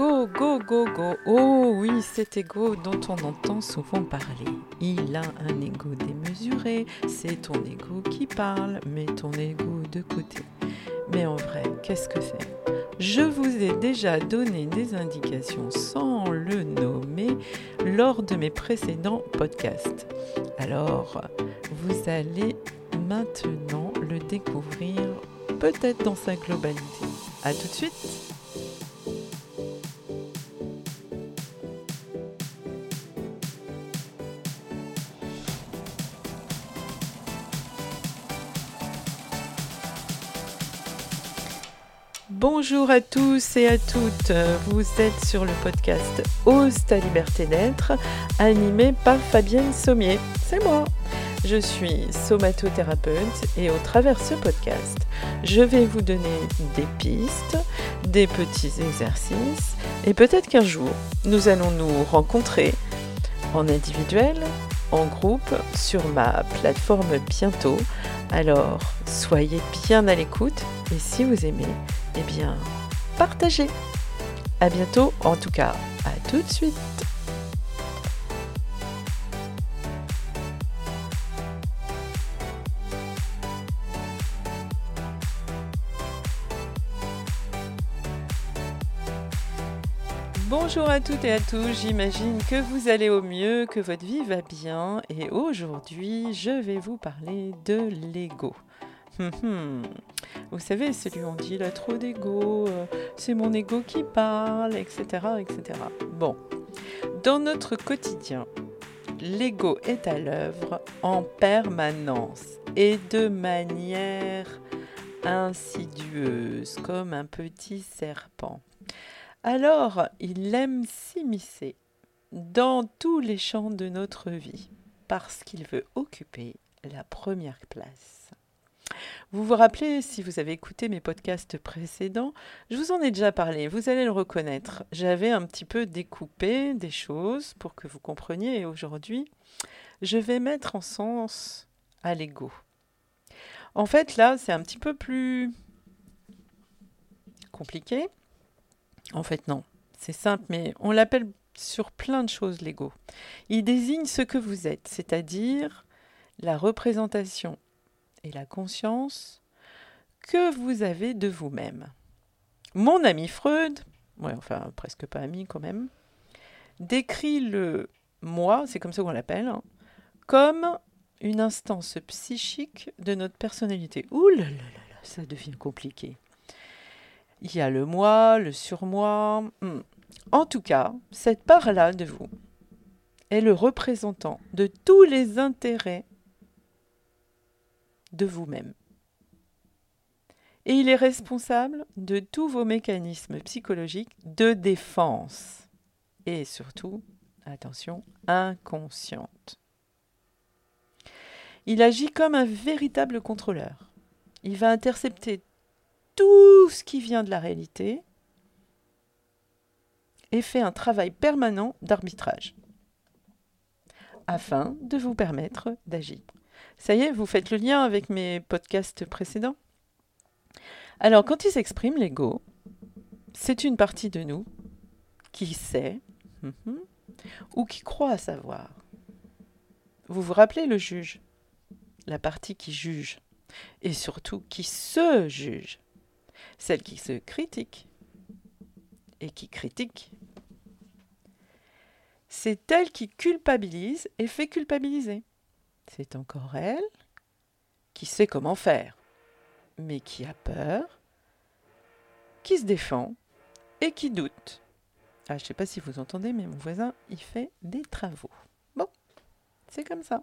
L'ego, go, go, go. Oh oui, cet ego dont on entend souvent parler. Il a un ego démesuré, c'est ton ego qui parle, mets ton ego de côté. Mais en vrai, qu'est-ce que c'est? Je vous ai déjà donné des indications sans le nommer lors de mes précédents podcasts. Alors, vous allez maintenant le découvrir peut-être dans sa globalité. A tout de suite Bonjour à tous et à toutes, vous êtes sur le podcast Ose ta liberté d'être, animé par Fabienne Sommier. C'est moi. Je suis somatothérapeute et au travers ce podcast, je vais vous donner des pistes, des petits exercices et peut-être qu'un jour, nous allons nous rencontrer en individuel, en groupe, sur ma plateforme bientôt. Alors, soyez bien à l'écoute et si vous aimez, eh bien, partagez. À bientôt, en tout cas, à tout de suite. Bonjour à toutes et à tous, j'imagine que vous allez au mieux, que votre vie va bien et aujourd'hui je vais vous parler de l'ego. Hum, hum. Vous savez, celui où on dit il a trop d'ego, euh, c'est mon ego qui parle, etc., etc. Bon, dans notre quotidien, l'ego est à l'œuvre en permanence et de manière insidieuse, comme un petit serpent. Alors, il aime s'immiscer dans tous les champs de notre vie parce qu'il veut occuper la première place. Vous vous rappelez, si vous avez écouté mes podcasts précédents, je vous en ai déjà parlé, vous allez le reconnaître. J'avais un petit peu découpé des choses pour que vous compreniez et aujourd'hui, je vais mettre en sens à l'ego. En fait, là, c'est un petit peu plus compliqué. En fait, non, c'est simple, mais on l'appelle sur plein de choses l'ego. Il désigne ce que vous êtes, c'est-à-dire la représentation et la conscience que vous avez de vous-même. Mon ami Freud, ouais, enfin presque pas ami quand même, décrit le moi, c'est comme ça qu'on l'appelle, hein, comme une instance psychique de notre personnalité. Ouh là là là là, ça devient compliqué. Il y a le moi, le surmoi. Hmm. En tout cas, cette part-là de vous est le représentant de tous les intérêts de vous-même. Et il est responsable de tous vos mécanismes psychologiques de défense. Et surtout, attention, inconsciente. Il agit comme un véritable contrôleur. Il va intercepter tout ce qui vient de la réalité et fait un travail permanent d'arbitrage afin de vous permettre d'agir. Ça y est, vous faites le lien avec mes podcasts précédents Alors, quand il s'exprime, l'ego, c'est une partie de nous qui sait mhm, ou qui croit savoir. Vous vous rappelez le juge La partie qui juge et surtout qui se juge. Celle qui se critique et qui critique. C'est elle qui culpabilise et fait culpabiliser c'est encore elle qui sait comment faire, mais qui a peur, qui se défend et qui doute. Ah, je ne sais pas si vous entendez, mais mon voisin, il fait des travaux. Bon, c'est comme ça.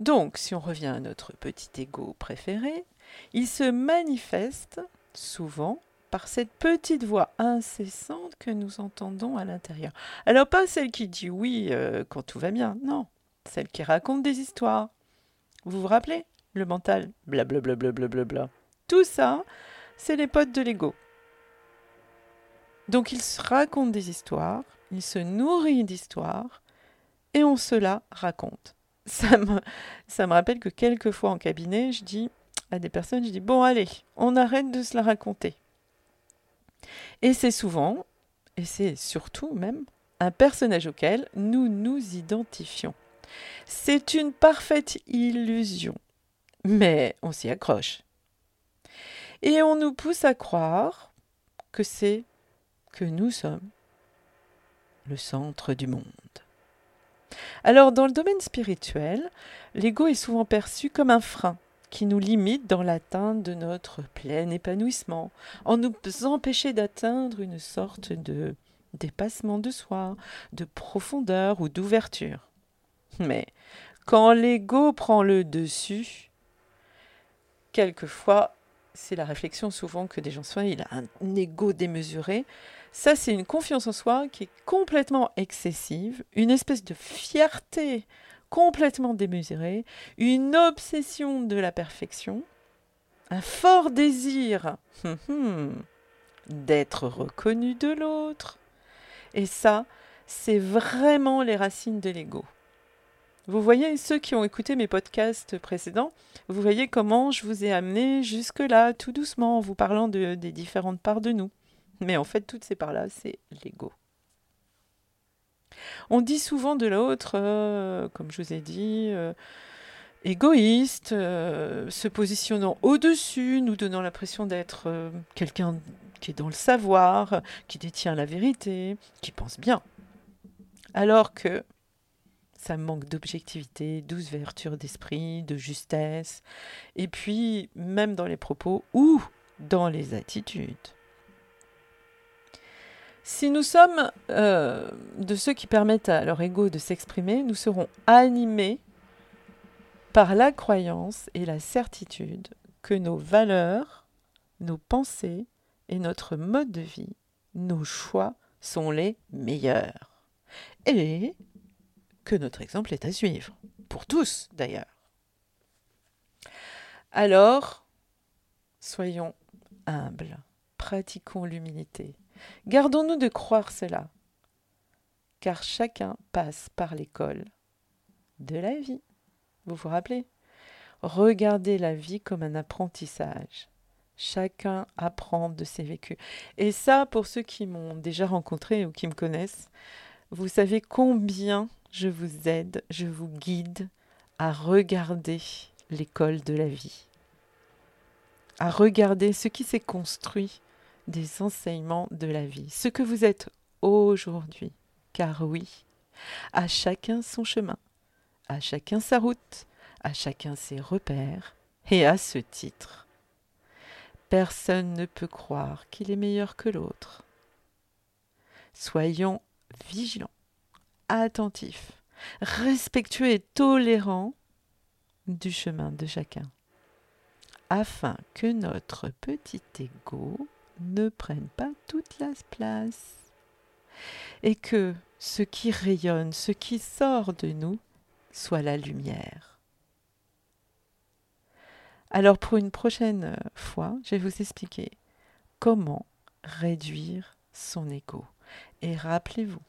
Donc, si on revient à notre petit ego préféré, il se manifeste souvent par cette petite voix incessante que nous entendons à l'intérieur. Alors, pas celle qui dit oui euh, quand tout va bien, non celle qui raconte des histoires. Vous vous rappelez Le mental, blablabla. Bla bla bla bla Tout ça, c'est les potes de l'ego. Donc il se raconte des histoires, il se nourrit d'histoires, et on se la raconte. Ça me, ça me rappelle que quelquefois en cabinet, je dis à des personnes, je dis, bon allez, on arrête de se la raconter. Et c'est souvent, et c'est surtout même, un personnage auquel nous nous identifions. C'est une parfaite illusion, mais on s'y accroche. Et on nous pousse à croire que c'est que nous sommes le centre du monde. Alors dans le domaine spirituel, l'ego est souvent perçu comme un frein qui nous limite dans l'atteinte de notre plein épanouissement, en nous empêcher d'atteindre une sorte de dépassement de soi, de profondeur ou d'ouverture. Mais quand l'ego prend le dessus, quelquefois, c'est la réflexion souvent que des gens soient, il a un ego démesuré. Ça, c'est une confiance en soi qui est complètement excessive, une espèce de fierté complètement démesurée, une obsession de la perfection, un fort désir hum, hum, d'être reconnu de l'autre. Et ça, c'est vraiment les racines de l'ego. Vous voyez, ceux qui ont écouté mes podcasts précédents, vous voyez comment je vous ai amené jusque-là, tout doucement, en vous parlant de, des différentes parts de nous. Mais en fait, toutes ces parts-là, c'est l'ego. On dit souvent de l'autre, euh, comme je vous ai dit, euh, égoïste, euh, se positionnant au-dessus, nous donnant l'impression d'être quelqu'un qui est dans le savoir, qui détient la vérité, qui pense bien. Alors que ça manque d'objectivité, d'ouverture d'esprit, de justesse, et puis même dans les propos ou dans les attitudes. Si nous sommes euh, de ceux qui permettent à leur ego de s'exprimer, nous serons animés par la croyance et la certitude que nos valeurs, nos pensées et notre mode de vie, nos choix sont les meilleurs. Et notre exemple est à suivre. Pour tous, d'ailleurs. Alors, soyons humbles, pratiquons l'humilité, Gardons-nous de croire cela, car chacun passe par l'école de la vie. Vous vous rappelez? Regardez la vie comme un apprentissage. Chacun apprend de ses vécus. Et ça, pour ceux qui m'ont déjà rencontré ou qui me connaissent, vous savez combien je vous aide, je vous guide à regarder l'école de la vie, à regarder ce qui s'est construit des enseignements de la vie, ce que vous êtes aujourd'hui. Car oui, à chacun son chemin, à chacun sa route, à chacun ses repères, et à ce titre, personne ne peut croire qu'il est meilleur que l'autre. Soyons vigilants, attentifs, respectueux et tolérants du chemin de chacun, afin que notre petit ego ne prennent pas toute la place. Et que ce qui rayonne, ce qui sort de nous, soit la lumière. Alors pour une prochaine fois, je vais vous expliquer comment réduire son ego. Et rappelez-vous,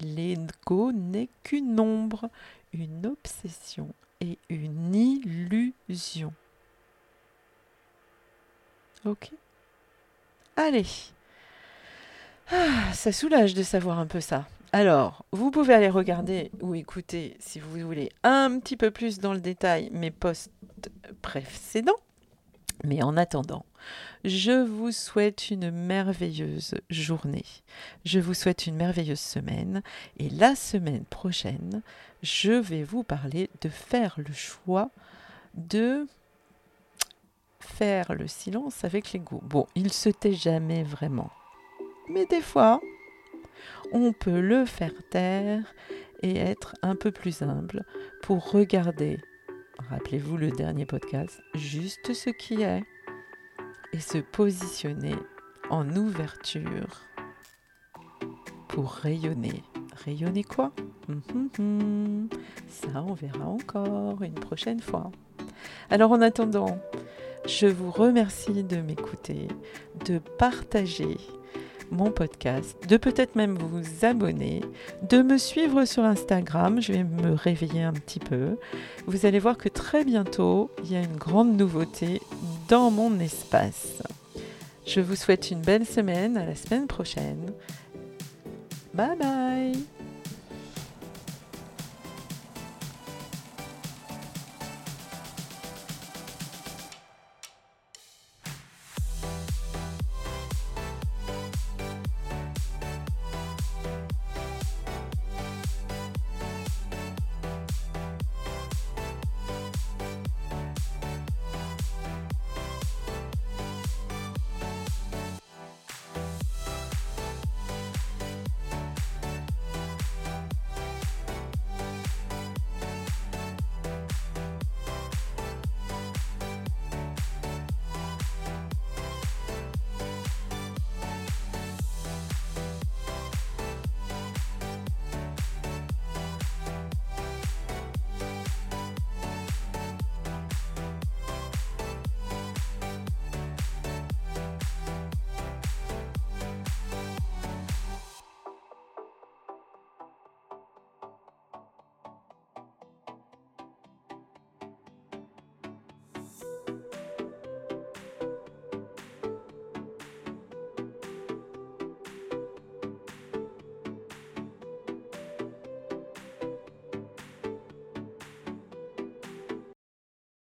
l'ego n'est qu'une ombre, une obsession et une illusion. Ok Allez. Ah, ça soulage de savoir un peu ça. Alors, vous pouvez aller regarder ou écouter, si vous voulez, un petit peu plus dans le détail mes posts précédents. Mais en attendant, je vous souhaite une merveilleuse journée. Je vous souhaite une merveilleuse semaine. Et la semaine prochaine, je vais vous parler de faire le choix de faire le silence avec l'ego. Bon, il se tait jamais vraiment. Mais des fois, on peut le faire taire et être un peu plus humble pour regarder, rappelez-vous le dernier podcast, juste ce qui est et se positionner en ouverture pour rayonner. Rayonner quoi? Hum, hum, hum. Ça, on verra encore une prochaine fois. Alors en attendant, je vous remercie de m'écouter, de partager mon podcast, de peut-être même vous abonner, de me suivre sur Instagram. Je vais me réveiller un petit peu. Vous allez voir que très bientôt, il y a une grande nouveauté dans mon espace. Je vous souhaite une belle semaine, à la semaine prochaine. Bye bye